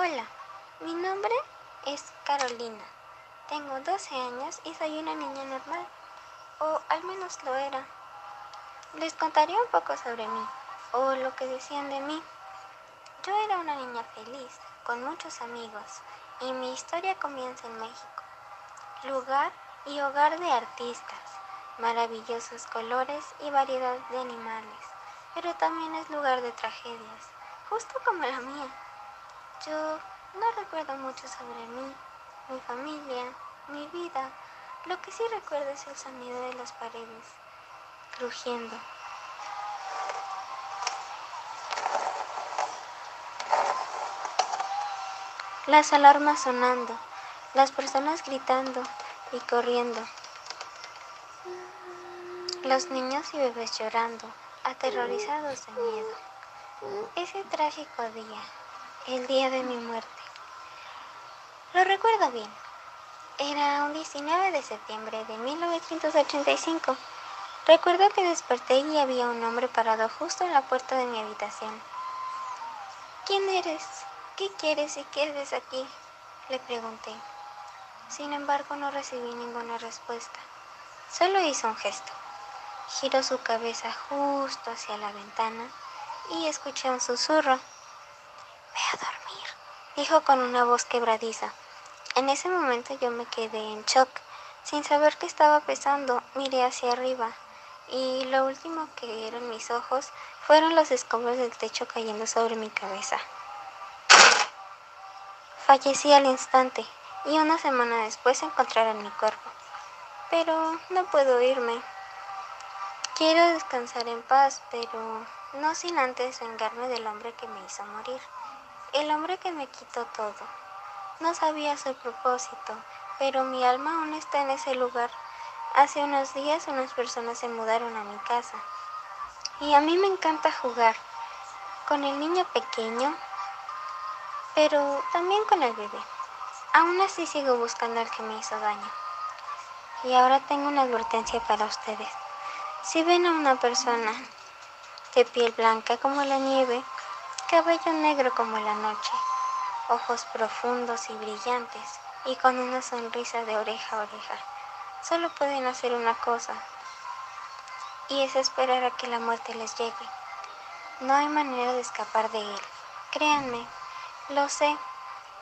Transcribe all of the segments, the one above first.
Hola, mi nombre es Carolina. Tengo 12 años y soy una niña normal, o al menos lo era. Les contaré un poco sobre mí, o lo que decían de mí. Yo era una niña feliz, con muchos amigos, y mi historia comienza en México, lugar y hogar de artistas, maravillosos colores y variedad de animales, pero también es lugar de tragedias, justo como la mía. Yo no recuerdo mucho sobre mí, mi familia, mi vida. Lo que sí recuerdo es el sonido de las paredes, crujiendo. Las alarmas sonando, las personas gritando y corriendo. Los niños y bebés llorando, aterrorizados de miedo. Ese trágico día, el día de mi muerte. Lo recuerdo bien. Era un 19 de septiembre de 1985. Recuerdo que desperté y había un hombre parado justo en la puerta de mi habitación. ¿Quién eres? ¿Qué quieres y qué haces aquí? Le pregunté. Sin embargo, no recibí ninguna respuesta. Solo hizo un gesto. Giró su cabeza justo hacia la ventana y escuché un susurro. Ve a dormir, dijo con una voz quebradiza. En ese momento yo me quedé en shock. Sin saber qué estaba pesando, miré hacia arriba y lo último que vieron mis ojos fueron los escombros del techo cayendo sobre mi cabeza. Fallecí al instante y una semana después encontraron mi cuerpo. Pero no puedo irme. Quiero descansar en paz, pero no sin antes vengarme del hombre que me hizo morir. El hombre que me quitó todo. No sabía su propósito, pero mi alma aún está en ese lugar. Hace unos días unas personas se mudaron a mi casa. Y a mí me encanta jugar con el niño pequeño, pero también con el bebé. Aún así sigo buscando al que me hizo daño. Y ahora tengo una advertencia para ustedes. Si ven a una persona de piel blanca como la nieve, cabello negro como la noche, ojos profundos y brillantes y con una sonrisa de oreja a oreja. Solo pueden hacer una cosa y es esperar a que la muerte les llegue. No hay manera de escapar de él. Créanme, lo sé,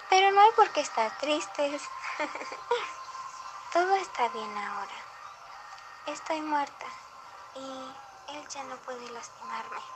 pero no hay por qué estar tristes. Todo está bien ahora. Estoy muerta y él ya no puede lastimarme.